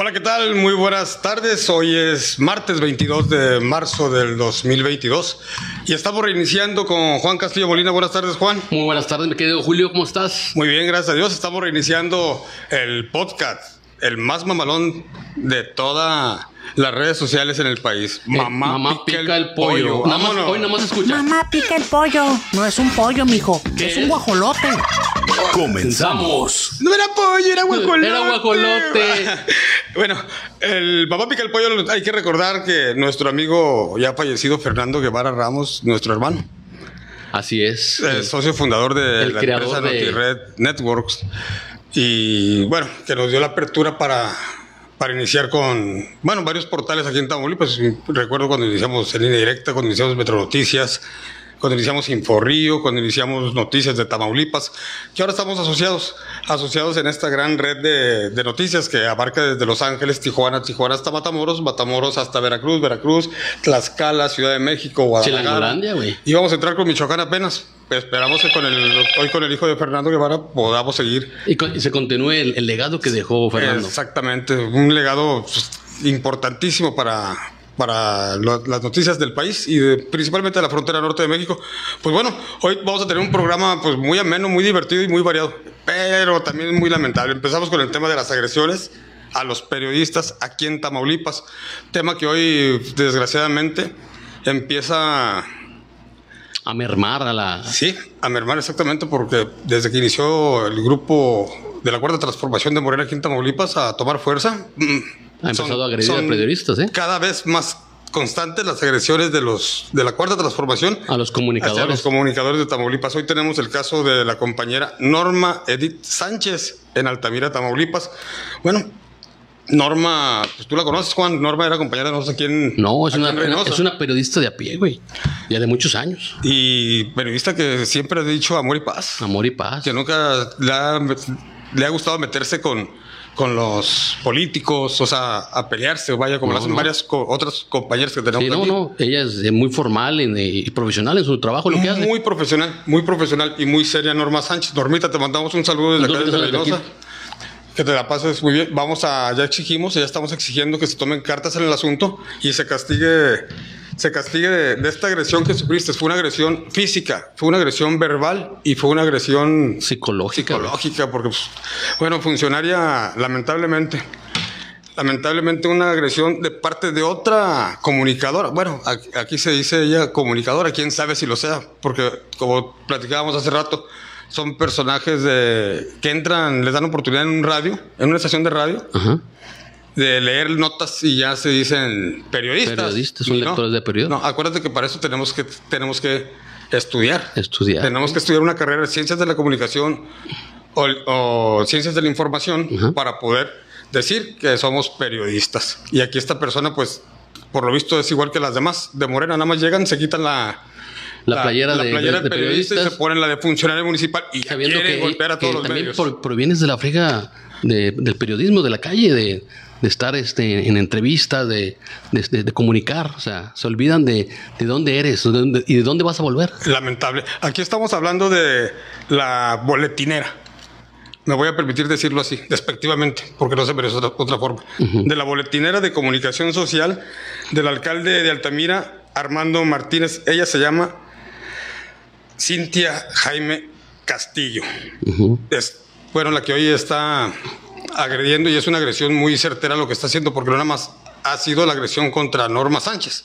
Hola, ¿qué tal? Muy buenas tardes. Hoy es martes 22 de marzo del 2022 y estamos reiniciando con Juan Castillo Molina. Buenas tardes, Juan. Muy buenas tardes, mi querido Julio, ¿cómo estás? Muy bien, gracias a Dios. Estamos reiniciando el podcast, el más mamalón de toda las redes sociales en el país. Eh, mamá, pica, el, pollo. Nada más, hoy nada más escucha. Mamá pica el pollo. No es un pollo, mijo. Es un guajolote. Comenzamos. No era pollo, era guajolote. Era guajolote. bueno, el mamá pica el pollo, hay que recordar que nuestro amigo ya fallecido Fernando Guevara Ramos, nuestro hermano. Así es. El socio fundador de El la empresa de- NotiRed Networks. Y bueno, que nos dio la apertura para, para iniciar con, bueno, varios portales aquí en Tamaulipas. Recuerdo cuando iniciamos en línea directa, cuando iniciamos Metro Noticias, cuando iniciamos Inforrío, cuando iniciamos Noticias de Tamaulipas, que ahora estamos asociados, asociados en esta gran red de, de noticias que abarca desde Los Ángeles, Tijuana, Tijuana hasta Matamoros, Matamoros hasta Veracruz, Veracruz, Tlaxcala, Ciudad de México, Guadalajara. Y vamos a entrar con Michoacán apenas. Esperamos que con el, hoy con el hijo de Fernando Guevara podamos seguir. Y, con- y se continúe el, el legado que dejó Fernando. Exactamente, un legado pues, importantísimo para, para lo- las noticias del país y de- principalmente de la frontera norte de México. Pues bueno, hoy vamos a tener un programa pues muy ameno, muy divertido y muy variado, pero también muy lamentable. Empezamos con el tema de las agresiones a los periodistas aquí en Tamaulipas, tema que hoy desgraciadamente empieza A mermar a la. Sí, a mermar exactamente porque desde que inició el grupo de la Cuarta Transformación de Morena aquí en Tamaulipas a tomar fuerza, mm, Ha empezado son- a agredir a periodistas, ¿eh? Cada vez más constantes las agresiones de los de la Cuarta Transformación A los hacia comunicadores. los comunicadores de Tamaulipas. Hoy tenemos el caso de la compañera Norma Edith Sánchez en Altamira, Tamaulipas. Bueno, Norma, pues tú la conoces, Juan. Norma era compañera de nosotros aquí en No, es una, es una periodista de a pie, güey. Ya de muchos años. Y periodista que siempre ha dicho amor y paz. Amor y paz. que nunca le ha, le ha gustado meterse con, con los políticos, o sea, a pelearse, vaya, como No, lo hacen no. varias co- otras compañeras que tenemos Sí, no, aquí. no. Ella es muy formal en, eh, y profesional en su trabajo, lo que hace. Muy profesional, muy profesional y muy seria Norma Sánchez. Normita, te mandamos un saludo desde acá, desde Reynosa. Que te la pases muy bien. Vamos a, ya exigimos, ya estamos exigiendo que se tomen cartas en el asunto y se castigue, se castigue de, de esta agresión que sufriste. Fue una agresión física, fue una agresión verbal y fue una agresión Psicológica. psicológica, porque, pues, bueno, funcionaria, lamentablemente, lamentablemente una agresión de parte de otra comunicadora. Bueno, aquí, se dice ella comunicadora, quién sabe si lo sea, porque como platicábamos hace rato, son personajes de, que entran, les dan oportunidad en un radio, en una estación de radio, Ajá. De leer notas y ya se dicen periodistas. Periodistas, son no, lectores de periódico. No, acuérdate que para eso tenemos que, tenemos que estudiar. Estudiar. Tenemos que estudiar una carrera de ciencias de la comunicación o, o ciencias de la información para poder decir que somos periodistas. Y aquí esta persona, pues, por lo visto es igual que las demás. De Morena nada más llegan, se quitan la, La playera la de- playera de- de de periodista y periodistas. se ponen la de funcionario municipal y Sabiendo quieren que, golpear a todos que los también medios. por- provienes de la frega de- del periodismo, de la calle, de, de estar este, en entrevistas, de, de- comunicar. O sea, se olvidan de, de dónde eres dónde- y de dónde vas a volver. Lamentable. Aquí estamos hablando de la boletinera. Me voy a permitir decirlo así, despectivamente, porque no se merece otra, otra forma. De la boletinera de comunicación social del alcalde de Altamira, Armando Martínez. Ella se llama Cintia Jaime Castillo. Ujú. Es, bueno, la que hoy está agrediendo y es una agresión muy certera lo que está haciendo, porque no nada más ha sido la agresión contra Norma Sánchez.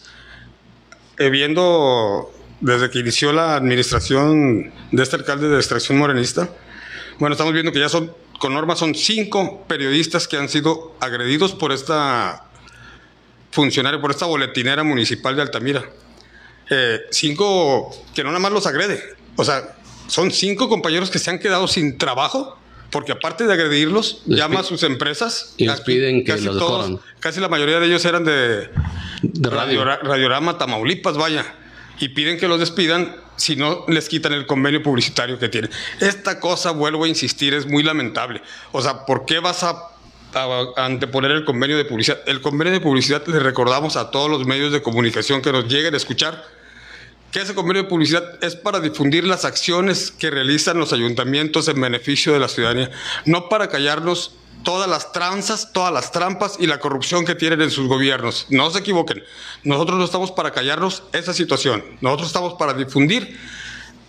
Eh, viendo desde que inició la administración de este alcalde de extracción morenista, bueno, estamos viendo que ya son, con Norma son cinco periodistas que han sido agredidos por esta funcionaria, por esta boletinera municipal de Altamira. Eh, cinco que no nada más los agrede, o sea, son cinco compañeros que se han quedado sin trabajo porque aparte de agredirlos, Les llama a sus empresas. y les piden que casi los todos-. Casi la mayoría de ellos eran de, De radio. Radio- Radiorama Tamaulipas, vaya. Y piden que los despidan si no les quitan el convenio publicitario que tienen. Esta cosa, vuelvo a insistir, es muy lamentable. O sea, ¿por qué vas a, a anteponer el convenio de publicidad? El convenio de publicidad le recordamos a todos los medios de comunicación que nos lleguen a escuchar que ese convenio de publicidad es para difundir las acciones que realizan los ayuntamientos en beneficio de la ciudadanía, no para callarnos todas las tranzas, todas las trampas y la corrupción que tienen en sus gobiernos. No se equivoquen, nosotros no estamos para callarnos esa situación, nosotros estamos para difundir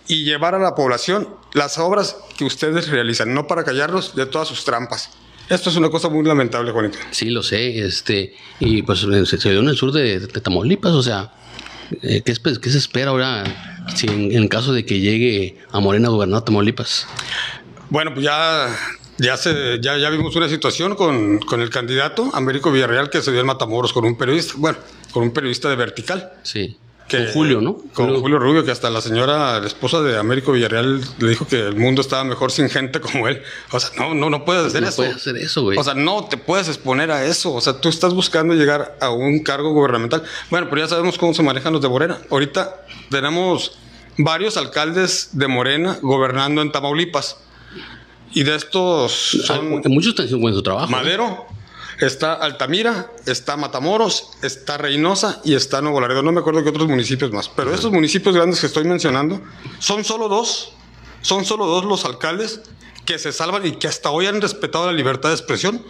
y llevar a la población las obras que ustedes realizan, no para callarnos de todas sus trampas. Esto es una cosa muy lamentable, Juanito. Sí, lo sé, este, y pues se, se dio en el sur de Tamaulipas, o sea, eh, ¿qué, qué se espera ahora si en, en caso de que llegue a Morena a gobernar Tamaulipas? Bueno, pues ya, ya, se, ya, ya vimos una situación con, con el candidato Américo Villarreal que se dio en Matamoros con un periodista, bueno, con un periodista de Vertical. Sí, Que, con Julio, ¿no? Con Julio. Rubio, que hasta la señora, la esposa de Américo Villarreal, le dijo que el mundo estaba mejor sin gente como él. O sea, no, no, no puedes hacer No eso. puedes hacer eso, güey. O sea, no te puedes exponer a eso. O sea, tú estás buscando llegar a un cargo gubernamental. Bueno, pero ya sabemos cómo se manejan los de Morena. Ahorita tenemos varios alcaldes de Morena gobernando en Tamaulipas. Y de estos son Muchos están haciendo buen su trabajo. ¿no? Madero, está Altamira, está Matamoros, está Reynosa y está Nuevo Laredo. No me acuerdo qué otros municipios más. Pero estos municipios grandes que estoy mencionando son solo dos. Son solo dos los alcaldes que se salvan y que hasta hoy han respetado la libertad de expresión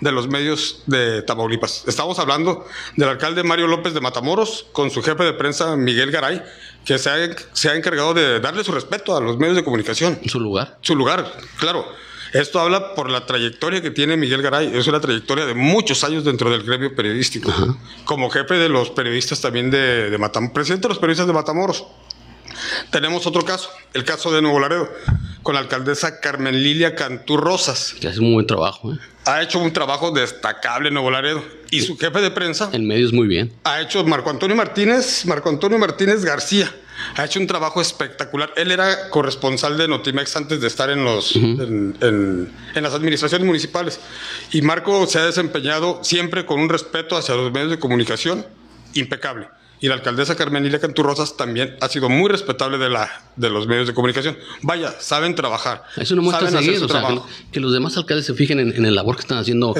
de los medios de Tamaulipas. Estamos hablando del alcalde Mario López de Matamoros con su jefe de prensa Miguel Garay, que se ha, se ha encargado de darle su respeto a los medios de comunicación En su lugar. su lugar, claro. Esto habla por la trayectoria que tiene Miguel Garay. Es una trayectoria de muchos años dentro del gremio periodístico. Como jefe de los periodistas también de, de Matamoros, presidente de los periodistas de Matamoros. Tenemos otro caso, el caso de Nuevo Laredo, con la alcaldesa Carmen Lilia Cantú Rosas. Que hace un buen trabajo, ¿eh? Ha hecho un trabajo destacable en Nuevo Laredo. Y su jefe de prensa En medios muy bien. ha hecho Marco Antonio Martínez, Marco Antonio Martínez García. Ha hecho un trabajo espectacular. Él era corresponsal de Notimex antes de estar en los en, en- en las administraciones municipales. Y Marco se ha desempeñado siempre con un respeto hacia los medios de comunicación impecable. Y la alcaldesa Carmenila Canturrosas también ha sido muy respetable de, la, de los medios de comunicación. Vaya, saben trabajar. Eso no muestra seguir, o sea, que, los demás alcaldes se fijen en, en el labor que están haciendo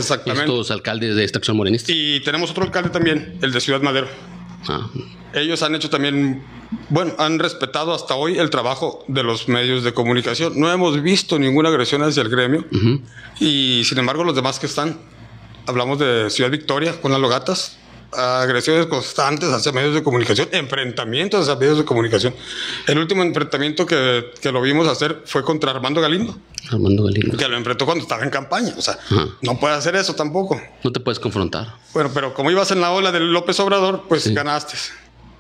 estos alcaldes de extracción morenista. Y tenemos otro alcalde también, el de Ciudad Madero. Ah, Ellos han hecho también, bueno, han respetado hasta hoy el trabajo de los medios de comunicación. No hemos visto ninguna agresión hacia el gremio. Y sin embargo, los demás que están, hablamos de Ciudad Victoria con las logatas, agresiones constantes hacia medios de comunicación, enfrentamientos hacia medios de comunicación. El último enfrentamiento que, que lo vimos hacer fue contra Armando Galindo, Armando Galindo. que lo enfrentó cuando estaba en campaña. O sea, Ajá. no puede hacer eso tampoco. No te puedes confrontar. Bueno, pero como ibas en la ola del López Obrador, pues Sí. ganaste.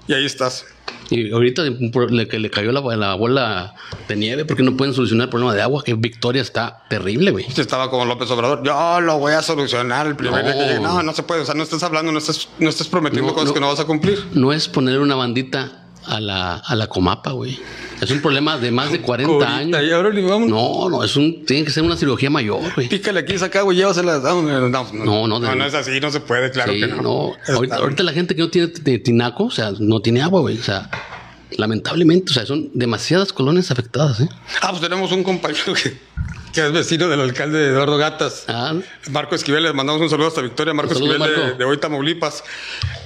Y ahí estás. Y ahorita le, que le cayó la, la bola de nieve porque no pueden solucionar el problema de agua, que Victoria está terrible, güey. Estaba como López Obrador, yo lo voy a solucionar el primer No. día que llegue. No, no se puede, o sea, no estás hablando, no estás, no estás prometiendo No, cosas no. que no vas a cumplir. No es ponerle una bandita a la, a la comapa, güey. Es un problema de más de 40 Ahorita, años. Y ahora vamos. No, no, es un, tiene que ser una cirugía mayor, güey. Pícale aquí, saca, güey, llévasela. No, no, no, No, no, de- no, no es así, no se puede, claro Sí, que no. Ahorita, ahorita la gente que no tiene tinaco, o sea, no tiene agua, güey. O sea, lamentablemente, o sea, son demasiadas colonias afectadas, ¿eh? Ah, pues tenemos un compañero que, que es vecino del alcalde Eduardo Gatas. Ah, Marco Esquivel, le mandamos un saludo hasta Victoria. Marco Esquivel de, Marco. de hoy Tamaulipas.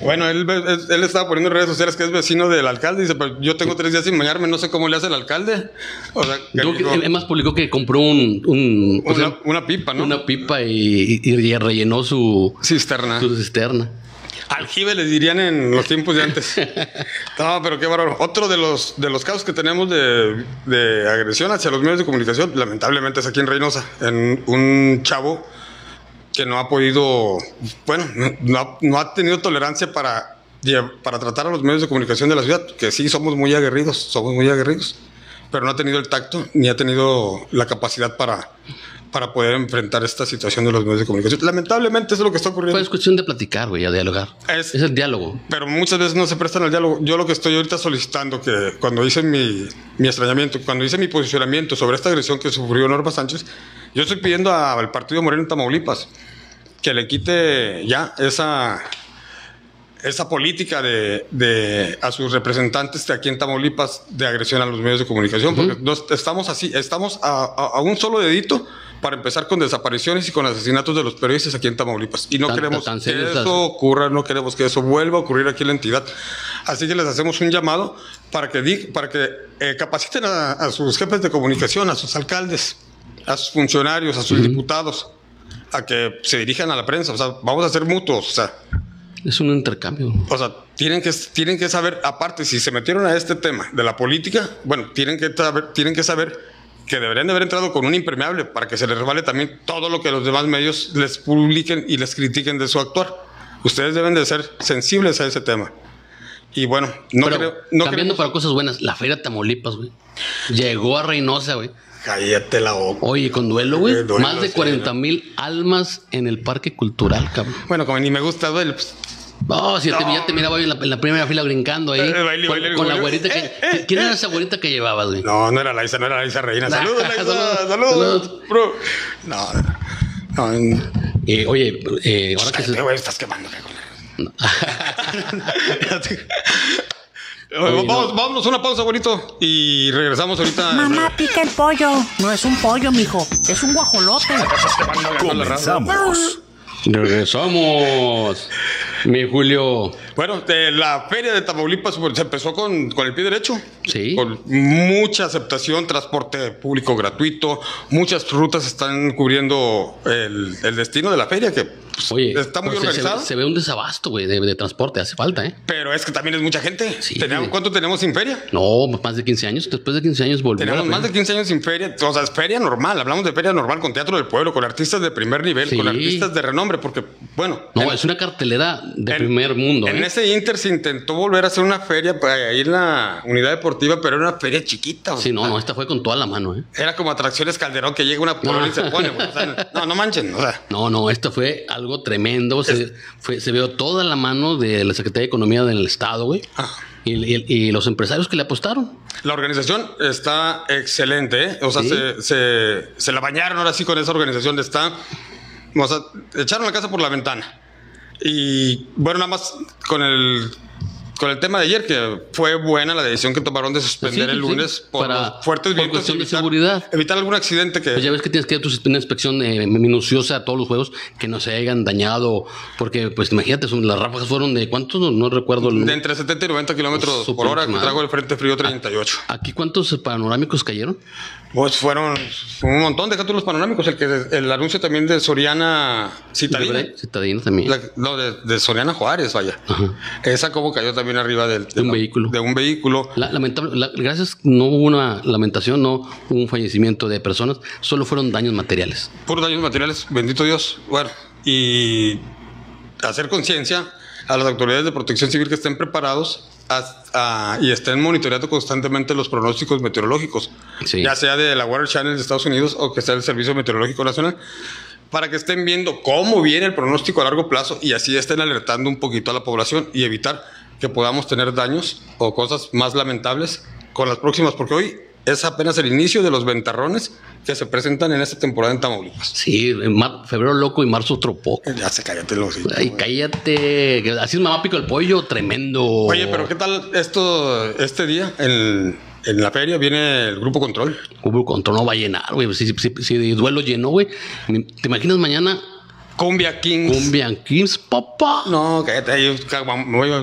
Bueno, él, él, estaba poniendo en redes sociales que es vecino del alcalde. Dice, pues yo tengo tres días sin bañarme, no sé cómo le hace el alcalde. O sea, que además publicó que compró un, un- o una, sea, una pipa, ¿no? una pipa y, y- y rellenó su, cisterna. su cisterna. Aljibe les dirían en los tiempos de antes. No, pero qué bárbaro. Otro de los, de los casos que tenemos de, de agresión hacia los medios de comunicación, lamentablemente es aquí en Reynosa, en un chavo que no ha podido, bueno, no ha, no ha tenido tolerancia para, para tratar a los medios de comunicación de la ciudad, que sí somos muy aguerridos, somos muy aguerridos, pero no ha tenido el tacto ni ha tenido la capacidad para, para poder enfrentar esta situación de los medios de comunicación. Lamentablemente eso es lo que está ocurriendo. Pues es cuestión de platicar, güey, a dialogar. Es- Es, el diálogo. Pero muchas veces no se prestan al diálogo. Yo lo que estoy ahorita solicitando, que cuando hice mi, mi extrañamiento, cuando hice mi posicionamiento sobre esta agresión que sufrió Norma Sánchez, Yo estoy pidiendo al partido Moreno en Tamaulipas que le quite ya esa, esa política de, de a sus representantes de aquí en Tamaulipas de agresión a los medios de comunicación, porque nos- estamos así, estamos a, a- a un solo dedito para empezar con desapariciones y con asesinatos de los periodistas aquí en Tamaulipas. Y no Tan- queremos tan que eso ocurra, no queremos que eso vuelva a ocurrir aquí en la entidad. Así que les hacemos un llamado para que, para que eh, capaciten a, a sus jefes de comunicación, a sus alcaldes, a sus funcionarios, a sus diputados, a que se dirijan a la prensa. O sea, vamos a ser mutuos. O sea, Es un intercambio. o sea, tienen que, tienen que saber, aparte, si se metieron a este tema de la política, bueno, tienen que saber, tienen que saber que deberían de haber entrado con un impermeable para que se les resbale también todo lo que los demás medios les publiquen y les critiquen de su actuar. Ustedes deben de ser sensibles a ese tema. Y bueno, no Pero creo... No cambiando para cosas buenas, la Feria Tamaulipas, güey. Llegó a Reynosa, güey. Cállate la boca. Oye, con duelo, güey. Duelo, Más de sí, 40 mil almas en el Parque Cultural, cabrón. Bueno, como ni me gusta duele, pues, No, si ya te- ya te miraba en la, en la primera fila brincando ahí. Eh, baile, con, baile, con la güerita que. Eh, eh, ¿Quién era eh. esa güerita que llevabas, güey? No, no era Laisa, no era Laisa Reina. Saludos, Laisa. Saludos. Saludos, bro. No, no. no. Eh, oye, eh, ahora que se. Cállate, güey, estás quemando. Oye, vamos, no. vámonos a una pausa, bonito. Y regresamos ahorita. Mamá, pica el pollo. No es un pollo, mijo. Es un guajolote. Comenzamos. Regresamos. Mi Julio. Bueno, de la feria de Tamaulipas pues, se empezó con, con el pie derecho. Sí. Con mucha aceptación, transporte público gratuito. Muchas rutas están cubriendo el, el destino de la feria, que pues, Oye, está muy se, organizado. se ve un desabasto, güey, de, de transporte. Hace falta, ¿eh? Pero es que también es mucha gente. Sí, Tenemos-. ¿Cuánto tenemos sin feria? No, más de 15 años. Después de 15 años la Tenemos más de feria. 15 años sin feria, o sea, es feria normal, hablamos de feria normal con teatro del pueblo, con artistas de primer nivel, Sí. con artistas de renombre, porque, bueno, No, en- es una cartelera de en- primer mundo. En ¿eh? ese Inter se intentó volver a hacer una feria para ahí en la unidad deportiva, pero era una feria chiquita. Sí, no, sea, no, esta fue con toda la mano, ¿eh? Era como atracciones Calderón que llega una porra y se pone. o sea, no, no manchen, o sea. No, no, esto fue algo tremendo. Se, fue- se vio toda la mano de la Secretaría de Economía del Estado, güey. Ah. Y, y- y los empresarios que le apostaron. La organización está excelente, ¿eh? O sea, Sí. se, se, se la bañaron ahora sí con esa organización. Está, o sea, echaron la casa por la ventana. Y bueno, nada más con el, con el tema de ayer, que fue buena la decisión que tomaron de suspender Sí, el sí, lunes por para- los fuertes por vientos. y de seguridad. Evitar algún accidente que... Pues ya ves que tienes que tu- una inspección eh, minuciosa a todos los juegos que no se hayan dañado. Porque, pues imagínate, son- las ráfagas fueron de cuántos, no, no recuerdo el de entre 70 y 90 kilómetros por hora que mal. trajo el Frente Frío 38. ¿Aquí cuántos panorámicos cayeron? Pues fueron un montón, deja tú los panorámicos. El, que, el anuncio también de Soriana Citadina. Citadina también. La- no, de, de Soriana Juárez, vaya. Esa como cayó también arriba del, De un la- vehículo. De un vehículo. La- lamentable, la- gracias, no hubo una lamentación, no hubo un fallecimiento de personas, solo fueron daños materiales. Puros daños materiales, bendito Dios. Bueno, y hacer conciencia a las autoridades de protección civil que estén preparados a- a- y estén monitoreando constantemente los pronósticos meteorológicos, Sí. ya sea de la Weather Channel de Estados Unidos o que sea el Servicio Meteorológico Nacional, para que estén viendo cómo viene el pronóstico a largo plazo y así estén alertando un poquito a la población y evitar que podamos tener daños o cosas más lamentables con las próximas, porque hoy es apenas el inicio de los ventarrones que se presentan en esta temporada en Tamaulipas. Sí, mar- febrero loco y marzo tropó. Ya se cállate los hijos, Ay, cállate. Así es mamá pico el pollo, tremendo. Oye, pero ¿qué tal esto este día? En la feria viene el grupo Control. Hubo control no va a llenar, güey. Si, si, si duelo llenó, güey. ¿Te imaginas mañana Cumbia Kings. Cumbia Kings, papá? No, cállate.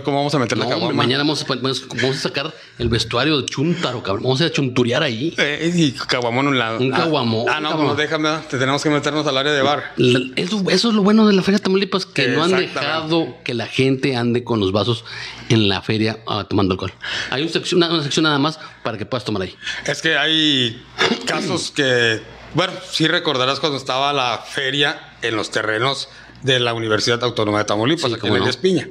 ¿Cómo vamos a meter la No, caguama? mañana vamos a, vamos a sacar el vestuario de Chuntaro, cabrón. Vamos a chunturear ahí. Eh, y caguamón un lado. Un Ah, caguamón, Ah, no, pues déjame. Te tenemos que meternos al área de bar. La- Eso, eso es lo bueno de la Feria de Tamaulipas, que no han dejado que la gente ande con los vasos en la feria ah, tomando alcohol. Hay un sección- una, una sección nada más para que puedas tomar ahí. Es que hay casos que, bueno, sí recordarás cuando estaba la feria en los terrenos de la Universidad Autónoma de Tamaulipas, Sí, aquí en no. Espiña.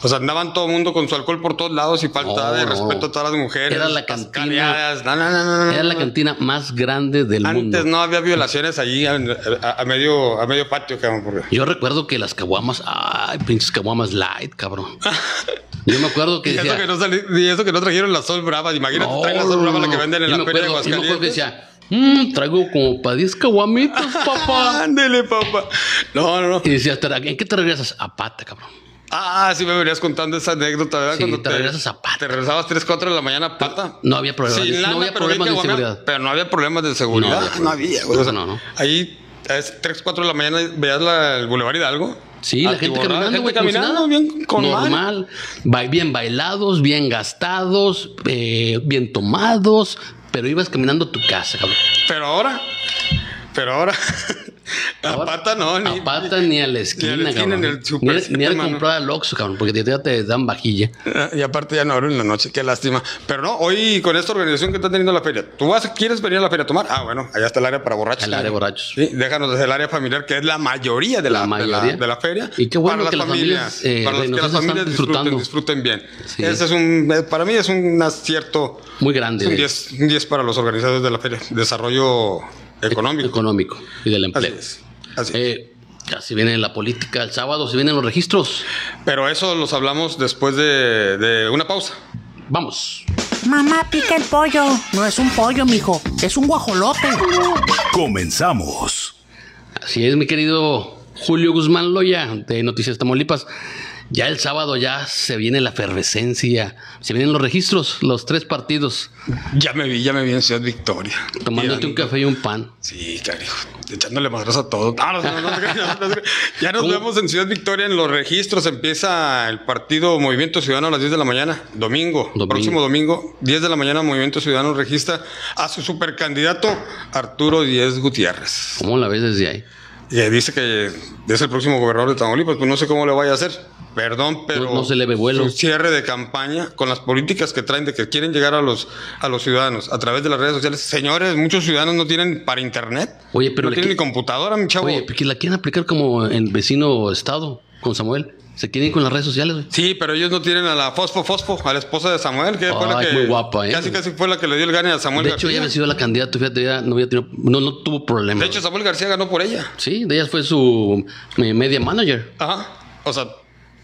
O sea, andaban todo el mundo con su alcohol por todos lados y falta No, de respeto a todas las mujeres. Era la cantina-. No, Era la cantina más grande del Antes mundo. no había violaciones allí a, a- a medio, a medio patio, cabrón. Yo recuerdo que las caguamas, ay, pinches caguamas light, cabrón. Yo me acuerdo que Y eso, que no sali- y eso que no trajeron la Sol Brava. Imagínate, traen la Sol Brava la que venden en yo la feria de acuerdo- yo me acuerdo que Aguascalientes. decía, Mm, traigo como para 10 caguamitos, papá. Ándele, papá. No, no, no. y decías, "¿Te- ¿en qué te regresas? A pata, cabrón. Ah, sí me venías contando esa anécdota, ¿verdad? Sí, te regresas a pata. Te regresabas 3, 4 de la mañana a pata. No había problemas. No lana, había pero problemas de seguridad. Pero no había problemas de seguridad. había No había, güey. O sea, No, no. Ahí, a 3, 4 de la mañana, veías la, el Boulevard Hidalgo. Sí, la gente Atiborrada, caminando, güey, caminando, nada. bien con. Normal. Ba- Bien bailados, bien gastados, eh, bien tomados, pero ibas caminando a tu casa, cabrón. Pero ahora, pero ahora, a pata no, ni, a pata ni a la esquina, ni a la esquina, cabrón. ni al Ni, ni a comprar al Oxxo, cabrón, porque te, ya te dan vajilla. Y aparte ya no abren en la noche, qué lástima. Pero no, hoy con esta organización que está teniendo la feria, ¿tú vas, quieres venir a la feria a tomar? Ah, bueno, allá está el área para borrachos. El área de borrachos. Sí, déjanos desde el área familiar, que es la mayoría de la, La de la- mayoría. De la, feria. Y qué bueno que las familias, eh, para que las familias disfruten, disfruten bien. Sí. Ese es un, eh, para mí es un acierto, Muy grande. es un de- 10, un 10 para los organizadores de la feria. Desarrollo económico. económico y del Así empleo. es. Así es. Eh, ya se viene la política el sábado, se vienen los registros. Pero eso los hablamos después de, de una pausa. Vamos. Mamá, pica el pollo. No es un pollo, mijo. Es un guajolote. Comenzamos. Así es, mi querido Julio Guzmán Loya, de Noticias Tamaulipas. Ya el sábado ya se viene la efervescencia, se vienen los registros, los tres partidos, Ya me vi, ya me vi en Ciudad Victoria. tomándote un café y un pan. Sí, cariño. Echándole madras a todo. No, no, no. Ya nos ¿Cómo? vemos en Ciudad Victoria en los registros. Empieza el partido Movimiento Ciudadano a las 10 de la mañana. Domingo. Domingo. Próximo domingo, 10 de la mañana, Movimiento Ciudadano registra a su supercandidato Arturo Díez Gutiérrez. ¿Cómo la ves desde ahí? Y dice que es el próximo gobernador de Tamaulipas. Pues no sé cómo le vaya a hacer. Perdón, pero No- no se le ve vuelo. su cierre de campaña con las políticas que traen de que quieren llegar a los a los ciudadanos a través de las redes sociales. Señores, muchos ciudadanos no tienen para internet. Oye, pero no tienen ni computadora, mi chavo. Oye, que la quieren aplicar como el vecino estado con Samuel. Se quieren ir con las redes sociales, güey. Sí, pero ellos no tienen a la Fosfo Fosfo, a la esposa de Samuel, que fue la Ay, que muy guapa, ¿eh? casi casi fue la que le dio el gane a Samuel De hecho, García. ella había sido la candidata, fíjate, ya no había tenido, no, no tuvo problema. De hecho, Samuel García ganó por ella. sí, de ella fue su eh, media manager. Ajá. O sea,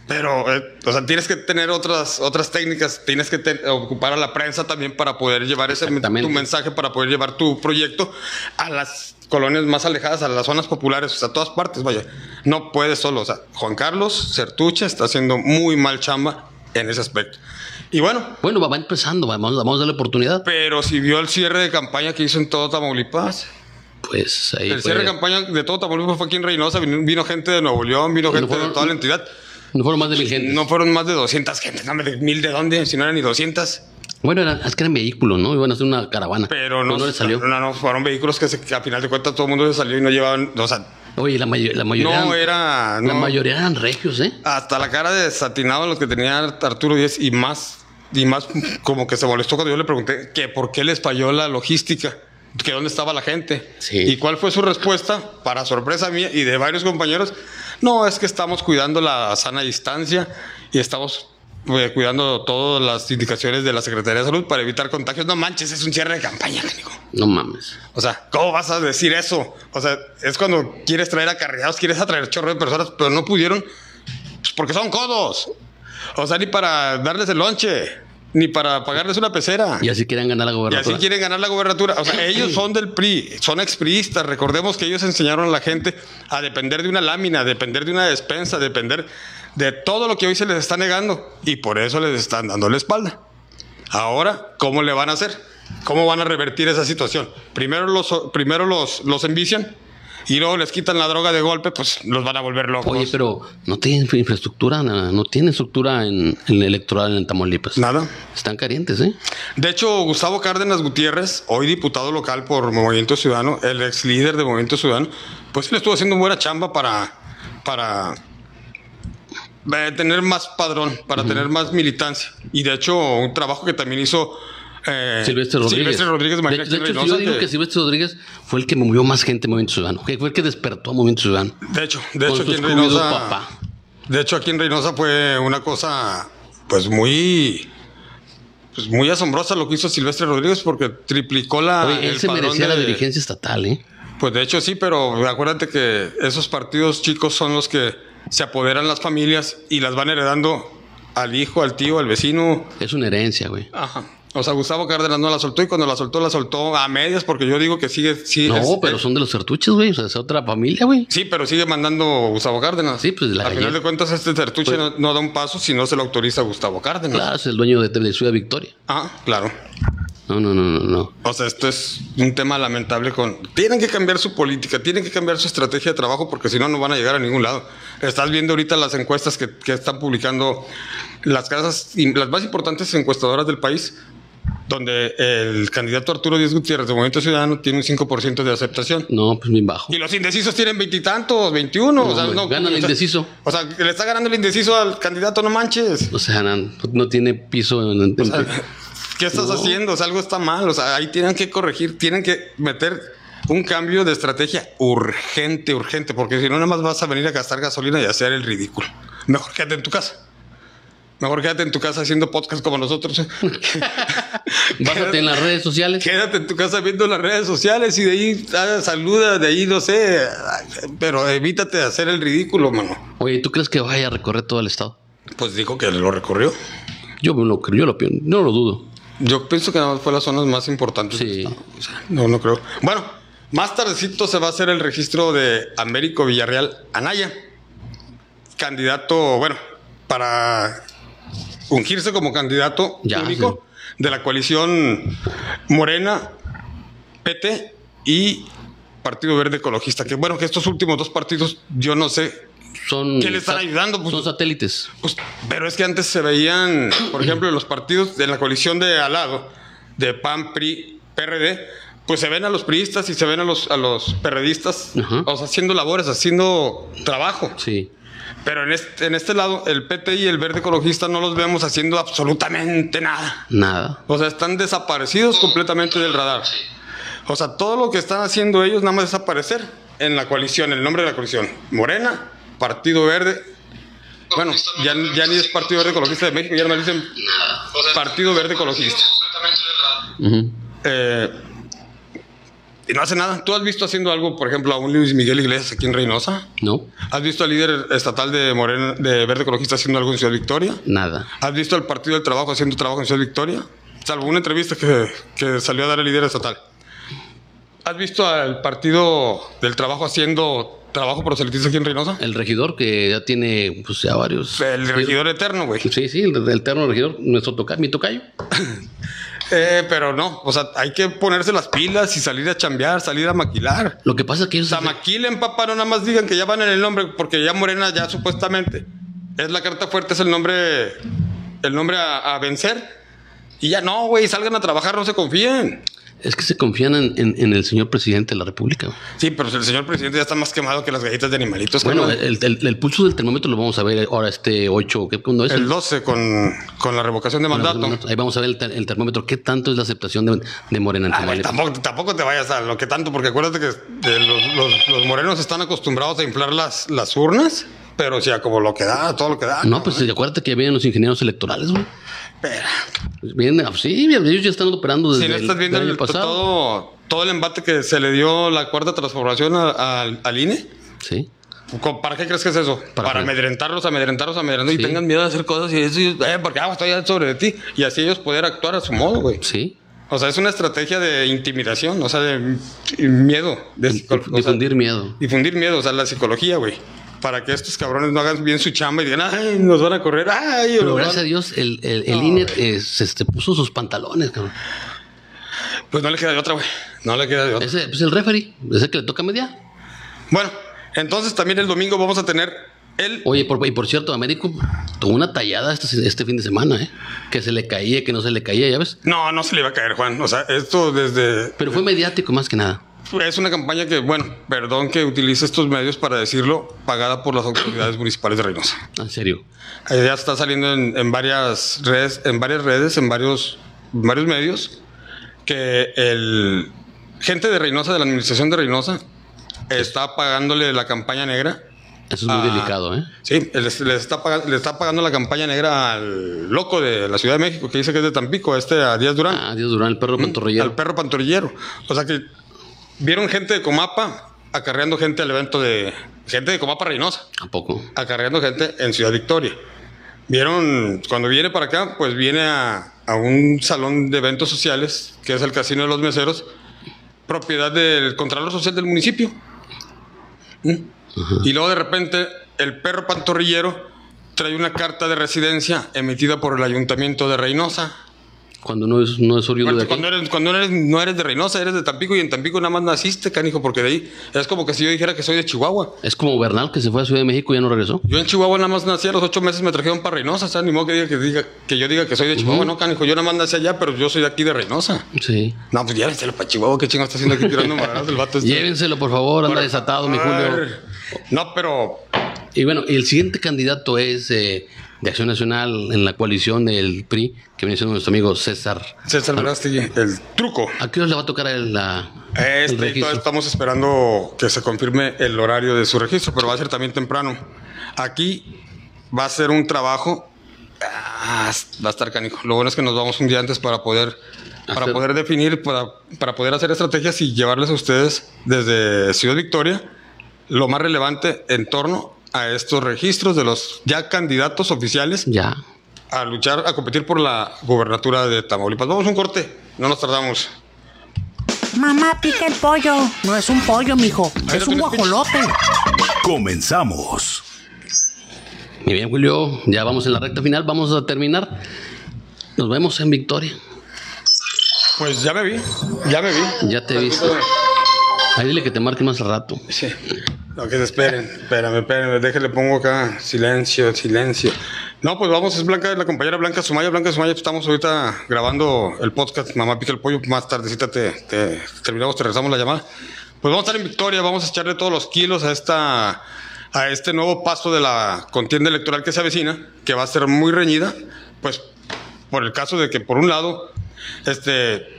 pero, eh, o sea, tienes que tener otras, otras técnicas, tienes que te- ocupar a la prensa también para poder llevar ese tu mensaje, para poder llevar tu proyecto a las colonias más alejadas, a las zonas populares, o sea, a todas partes, vaya. No puedes solo, o sea, Juan Carlos Certuche está haciendo muy mal chamba en ese aspecto. Y bueno, Bueno, va, empezando, vamos, vamos a darle oportunidad. pero si vio el cierre de campaña que hizo en todo Tamaulipas, Pues ahí el fue- cierre de campaña de todo Tamaulipas fue aquí en Reynosa, vino, vino gente de Nuevo León, vino No gente fueron- de toda la entidad. no fueron más de mil gentes. No fueron más de 200 gentes, no, de mil de dónde, si no eran ni 200. Bueno, eran, es que eran vehículos, ¿no? Iban a hacer una caravana. Pero no, les salió. No, no, fueron vehículos que, se- que a final de cuentas todo el mundo se salió y no llevaban, o sea, Oye, la, mayo- la mayoría. no eran, era, La no, mayoría eran regios, ¿eh? hasta la cara de desatinado los que tenía Arturo Díez y más, y más como que se molestó cuando yo le pregunté que por qué les falló la logística, que dónde estaba la gente. Sí. ¿Y cuál fue su respuesta? Para sorpresa mía y de varios compañeros, no, es que estamos cuidando la sana distancia y estamos eh, cuidando todas las indicaciones de la Secretaría de Salud para evitar contagios. No manches, es un cierre de campaña, canijo. No mames. O sea, ¿cómo vas a decir eso? O sea, es cuando quieres traer acarreados, quieres atraer chorro de personas, pero no pudieron pues, porque son codos. O sea, ni para darles el lonche, ni para pagarles una pecera. Y así quieren ganar la Y gobernatura. así quieren ganar la gobernatura. O sea, ellos son del PRI, son expriistas. Recordemos que ellos enseñaron a la gente a depender de una lámina, a depender de una despensa, a depender de todo lo que hoy se les está negando. Y por eso les están dando la espalda. Ahora, ¿cómo le van a hacer? ¿Cómo van a revertir esa situación? Primero los, primero los, los envician y luego les quitan la droga de golpe, pues los van a volver locos. Oye, pero no tienen infraestructura, na- no tienen estructura en, en el electoral en Tamaulipas. Nada. Están calientes, ¿eh? De hecho, Gustavo Cárdenas Gutiérrez, hoy diputado local por Movimiento Ciudadano, el ex líder de Movimiento Ciudadano, pues él estuvo haciendo buena chamba para, para eh, tener más padrón, para tener más militancia. Y de hecho, un trabajo que también hizo eh, Silvestre Rodríguez. Silvestre Rodríguez de de, hecho, yo digo que- Silvestre Rodríguez fue el que movió más gente en Movimiento Ciudadano. Que fue el que despertó a Movimiento Ciudadano. de hecho, de hecho, aquí en Reynosa, papá. de hecho, aquí en Reynosa fue una cosa, pues muy, pues muy asombrosa lo que hizo Silvestre Rodríguez porque triplicó la. Oye, él el se merecía la de- dirigencia estatal, ¿eh? Pues de hecho sí, pero acuérdate que esos partidos chicos son los que se apoderan las familias y las van heredando al hijo, al tío, al vecino. Es una herencia, güey. Ajá. O sea, Gustavo Cárdenas no la soltó y cuando la soltó, la soltó a medias porque yo digo que sigue... Sí, No, es- pero son de los sertuches, güey. O sea, es otra familia, güey. Sí, pero sigue mandando Gustavo Cárdenas. Sí, pues, la Al final de cuentas, este Tertuche Pues- no, no da un paso si no se lo autoriza Gustavo Cárdenas. Claro, es el dueño de, de Ciudad Victoria. Ah, claro. No, no, no, no, no. O sea, esto es un tema lamentable con... Tienen que cambiar su política, tienen que cambiar su estrategia de trabajo porque si no, no van a llegar a ningún lado. Estás viendo ahorita las encuestas que, que están publicando las casas, las más importantes encuestadoras del país, donde el candidato Arturo Díaz Gutiérrez de Movimiento Ciudadano tiene un 5% de aceptación. No, pues bien bajo. Y los indecisos tienen veintitantos, 21. o sea, no, gana el indeciso. O sea, le está ganando el indeciso al candidato, no manches. O sea, no, no tiene piso en, en- O sea, ¿Qué estás No. haciendo? O sea, algo está mal. O sea, ahí tienen que corregir, tienen que meter un cambio de estrategia urgente, urgente, porque si no, nada más vas a venir a gastar gasolina y hacer el ridículo. Mejor quédate en tu casa. Mejor quédate en tu casa haciendo podcast como nosotros. Básate en las redes sociales. Quédate en tu casa viendo las redes sociales y de ahí ah, saluda, de ahí no sé, pero evítate de hacer el ridículo, mano. Oye, ¿tú crees que vaya a recorrer todo el estado? Pues dijo que lo recorrió. Yo lo creo, yo lo pienso, no lo dudo. Yo pienso que nada más fue las zonas más importantes. Sí. estado. O sea, no, no creo. Bueno, más tardecito se va a hacer el registro de Américo Villarreal Anaya. Candidato, bueno, para ungirse como candidato Ya, único de la coalición Morena, PT y Partido Verde Ecologista. Que bueno, que estos últimos dos partidos, yo no sé. Son, ¿Qué le están ayudando? Pues- son satélites. Pues, pero es que antes se veían, por ejemplo, los partidos de la coalición de al lado, de PAN, PRI, PRD, pues se ven a los priistas y se ven a los, a los perredistas, Ajá. o sea, haciendo labores, haciendo trabajo. Sí. Pero en este, en este lado, el PT y el Verde Ecologista no los vemos haciendo absolutamente nada. Nada. O sea, están desaparecidos completamente del radar. O sea, todo lo que están haciendo ellos nada más es aparecer en la coalición, el nombre de la coalición. Morena, Partido Verde. Bueno, ya, ya ni es Partido Verde Ecologista de México, ya no dicen Partido Verde Ecologista. Eh, y no hace nada. ¿Tú has visto haciendo algo, por ejemplo, a un Luis Miguel Iglesias aquí en Reynosa? No, ¿Has visto al líder estatal de Morena, de Verde Ecologista haciendo algo en Ciudad Victoria? nada. ¿Has visto al Partido del Trabajo haciendo trabajo en Ciudad Victoria? Salvo una entrevista que, que salió a dar el líder estatal. ¿Has visto al Partido del Trabajo haciendo trabajo proselitista aquí en Reynosa? El regidor que ya tiene, pues ya varios. El regidor eterno, güey. Sí, sí, el, el eterno regidor, nuestro toca, mi tocayo. Eh, pero no, o sea, hay que ponerse las pilas y salir a chambear, salir a maquilar. Lo que pasa es que ellos. O sea, maquilen, papá, no nada más digan que ya van en el nombre, porque ya Morena ya supuestamente es la carta fuerte, es el nombre, el nombre a, a vencer. Y ya no, güey, salgan a trabajar, no se confíen. Es que se confían en, en- en el señor presidente de la República. Sí, pero el señor presidente ya está más quemado que las galletas de animalitos. Bueno, el, el- el pulso del termómetro lo vamos a ver ahora este 8, ¿qué es? el 12 con, con la revocación de mandato. Ahí vamos a ver el, ter- el termómetro, qué tanto es la aceptación de, de Morena en A ver, Tamaulipas. tampoco, tampoco te vayas a lo que tanto, porque acuérdate que eh, los, los- los morenos están acostumbrados a inflar las, las urnas, pero sí, a como lo que da, todo lo que da. No, pues acuérdate que vienen los ingenieros electorales, güey. Espera. Pues vienen, sí, ellos ya están operando desde Si no estás viendo el año el- pasado. todo, todo el embate que se le dio la cuarta transformación a- al- al INE, Sí. ¿co- ¿para qué crees que es eso? Para amedrentarlos, amedrentarlos, amedrentarlos Sí. y tengan miedo de hacer cosas y eso, y- eh, porque ah, estoy sobre ti. Y así ellos poder actuar a su modo, güey. Sí. O sea, es una estrategia de intimidación, o sea, de m- miedo. De o sea, Difundir miedo. difundir miedo, o sea, la psicología, güey. Para que estos cabrones no hagan bien su chamba y digan, ay, nos van a correr, ay, Pero gracias a van-". Dios, el, el, el INE eh, se este, puso sus pantalones, cabrón. Pues no le queda de otra, güey. No le queda de otra. Ese, pues el referee, ese que le toca mediar. Bueno, entonces también el domingo vamos a tener el. Oye, por, y por cierto, Américo tuvo una tallada este, este fin de semana, ¿eh? Que se le caía, que no se le caía, ya ves. No, no se le iba a caer, Juan. O sea, esto desde. Pero fue mediático más que nada. Es una campaña que, bueno, perdón que utilice estos medios para decirlo, pagada por las autoridades municipales de Reynosa. En serio. Eh, Ya está saliendo en, en varias redes, en varias redes, en varios, en varios medios, que el gente de Reynosa, de la administración de Reynosa, está pagándole la campaña negra. Eso es muy Ah. delicado, ¿eh? Sí, les está pagando, le está pagando la campaña negra al loco de la Ciudad de México, que dice que es de Tampico, este a Díaz Durán. Ah, Dios Durán, el perro al pantorrillero. perro pantorrillero. O sea que vieron gente de Comapa acarreando gente al evento de. Gente de Comapa Reynosa, ¿A poco? acarreando gente en Ciudad Victoria. Vieron, cuando viene para acá, pues viene a, a un salón de eventos sociales, que es el Casino de los Meseros, propiedad del Contralor Social del municipio. ¿Mm? Y luego de repente el perro pantorrillero trae una carta de residencia emitida por el Ayuntamiento de Reynosa. Cuando no es, no es oriundo de aquí. cuando eres, cuando eres- no eres de Reynosa, eres de Tampico y en Tampico nada más naciste, canijo, porque de ahí es como que si yo dijera que soy de Chihuahua. Es como Bernal que se fue a Ciudad de México y ya no regresó. Yo en Chihuahua nada más nací a los ocho meses, me trajeron para Reynosa, o sea, ni modo que, diga, que, diga, que yo diga que soy de Chihuahua, no, canijo, yo nada más nací allá, pero yo soy de aquí de Reynosa. Sí. No, pues llévenselo para Chihuahua, qué chingo está haciendo aquí tirando maradas el vato este. Llévenselo, por favor, anda Por desatado, mi. Julio. No, pero Y bueno, el siguiente candidato es eh, de Acción Nacional en la coalición del PRI, que viene siendo nuestro amigo César. César Verástegui, el truco. ¿A qué hora le va a tocar él la, el Este, registro? estamos esperando que se confirme el horario de su registro, pero va a ser también temprano. Aquí va a ser un trabajo. ah, va a estar canijo. Lo bueno es que nos vamos un día antes para poder, para Hacer- poder definir, para, para poder hacer estrategias y llevarles a ustedes desde Ciudad Victoria lo más relevante en torno a estos registros de los ya candidatos oficiales Ya. a luchar, a competir por la gubernatura de Tamaulipas. Vamos a un corte, no nos tardamos. Mamá, pica el pollo. No es un pollo, mijo. Ahí Es un guajolote. Comenzamos. Muy bien, Julio. Ya vamos en la recta final. Vamos a terminar. Nos vemos en Victoria. Pues ya me vi, ya me vi. Ya te he visto. Ahí dile que te marque más rato. Sí. No, que se esperen. Espérame, espérame. Déjale, pongo acá. Silencio, silencio. No, pues vamos, es Blanca, la compañera Blanca Sumaya. Blanca Sumaya, pues estamos ahorita grabando el podcast Mamá Pica el Pollo. Más tardecita te, te terminamos, te regresamos la llamada. Pues vamos a estar en Victoria, vamos a echarle todos los kilos a esta a este nuevo paso de la contienda electoral que se avecina, que va a ser muy reñida, pues por el caso de que por un lado, este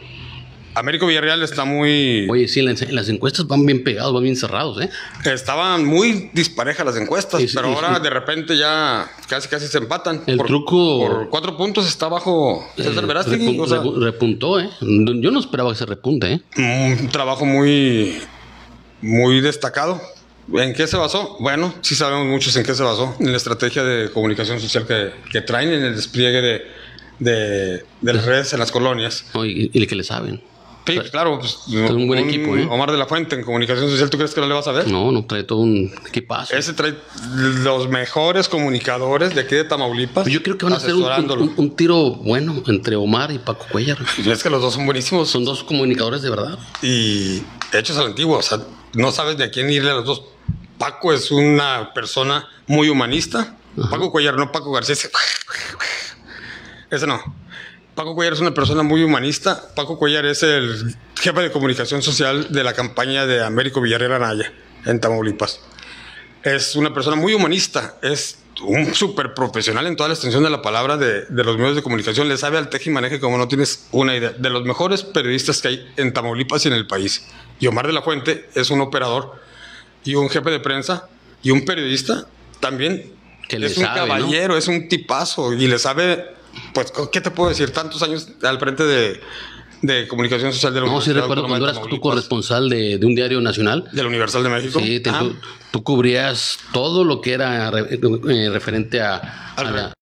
Américo Villarreal está muy Oye, sí, en las, en las encuestas van bien pegados, van bien cerrados, ¿eh? Estaban muy disparejas las encuestas, Sí, sí, pero sí, ahora de repente ya casi casi se empatan. El por, truco- Por cuatro puntos está bajo César Eh, Verástegui. repu- o sea, repu- repuntó, ¿eh? Yo no esperaba que se repunte, ¿eh? un trabajo muy, muy destacado. ¿En qué se basó? Bueno, sí sabemos muchos en qué se basó. En la estrategia de comunicación social que, que traen, en el despliegue de, de, de las redes en las colonias. No, y, y que le saben. Sí, claro. Pues, un buen equipo, ¿eh? Omar de la Fuente en comunicación social, ¿tú crees que no le vas a ver? No, no trae todo un equipazo. Ese trae los mejores comunicadores de aquí de Tamaulipas. Yo creo que van a hacer un, un- un tiro bueno entre Omar y Paco Cuellar. Es que los dos son buenísimos Son dos comunicadores de verdad. y hechos a la antigua. O sea, no sabes de a quién irle a los dos. Paco es una persona muy humanista. Paco Cuellar, no Paco García. Ese no. Paco Cuellar es una persona muy humanista. Paco Cuellar es el jefe de comunicación social de la campaña de Américo Villarreal Anaya en Tamaulipas. Es una persona muy humanista. Es un súper profesional en toda la extensión de la palabra de, de los medios de comunicación. Le sabe al teje y maneje como no tienes una idea. De los mejores periodistas que hay en Tamaulipas y en el país. Y Omar de la Fuente es un operador y un jefe de prensa y un periodista también. Que le es un caballero, es un tipazo y le sabe, pues, ¿qué te puedo decir? Tantos años al frente de, de comunicación social de la No, sí recuerdo cuando eras tú Tamaulipas, corresponsal de, de un diario nacional. de la Universal de México. Sí, te- Ah, tú, tú cubrías todo lo que era re- eh, referente a, a la-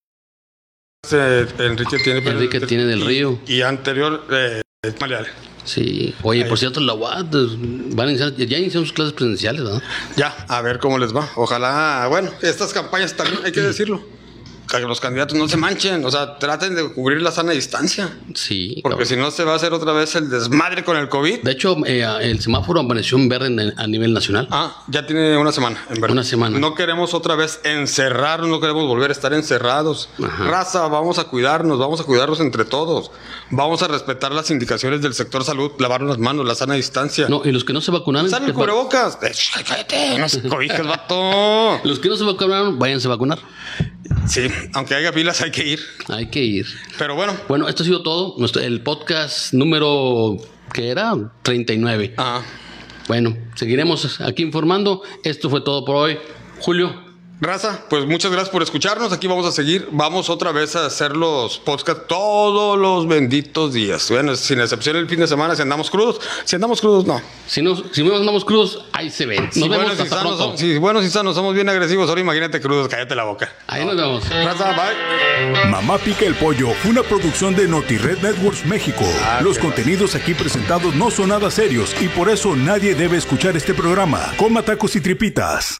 eh, Enrique tiene, Enrique tiene del y- Río. Y anterior, eh. Sí. Oye, por cierto, la UAT pues, van a iniciar, ya iniciaron sus clases presenciales, ¿no? Ya, a ver cómo les va. Ojalá, bueno, estas campañas también hay que decirlo. Que los candidatos no se manchen, o sea, traten de cubrir la sana distancia. Sí. Porque si no, se va a hacer otra vez el desmadre con el COVID. De hecho, eh, el semáforo amaneció en verde en- a nivel nacional. Ah, ya tiene una semana, en verdad. Una semana. No queremos otra vez encerrarnos, no queremos volver a estar encerrados. Ajá. Raza, vamos a cuidarnos, vamos a cuidarnos entre todos. Vamos a respetar las indicaciones del sector salud, lavarnos las manos, la sana distancia. No, y los que no se vacunaron. Sale que el va- cubrebocas. Eh, cállate, no se cobijas, vato. los que no se vacunaron, váyanse a vacunar. Sí, aunque haya filas hay que ir. Hay que ir. Pero bueno, Bueno, esto ha sido todo. Nuestro, el podcast número que era 39. ah, Bueno, seguiremos aquí informando. Esto fue todo por hoy. Julio, Raza, pues muchas gracias por escucharnos. Aquí vamos a seguir. Vamos otra vez a hacer los podcasts todos los benditos días. Bueno, sin excepción el fin de semana, si andamos crudos. Si andamos crudos, no. Si, nos, si no andamos crudos, ahí se ven. Nos si vemos buenos y hasta sanos, pronto. somos- si buenos y sanos somos bien agresivos, ahora imagínate crudos, cállate la boca. Ahí nos vemos. Raza, bye. Mamá Pica el Pollo una producción de NotiRed Networks México. Los contenidos aquí presentados no son nada serios y por eso nadie debe escuchar este programa. Coma tacos y tripitas.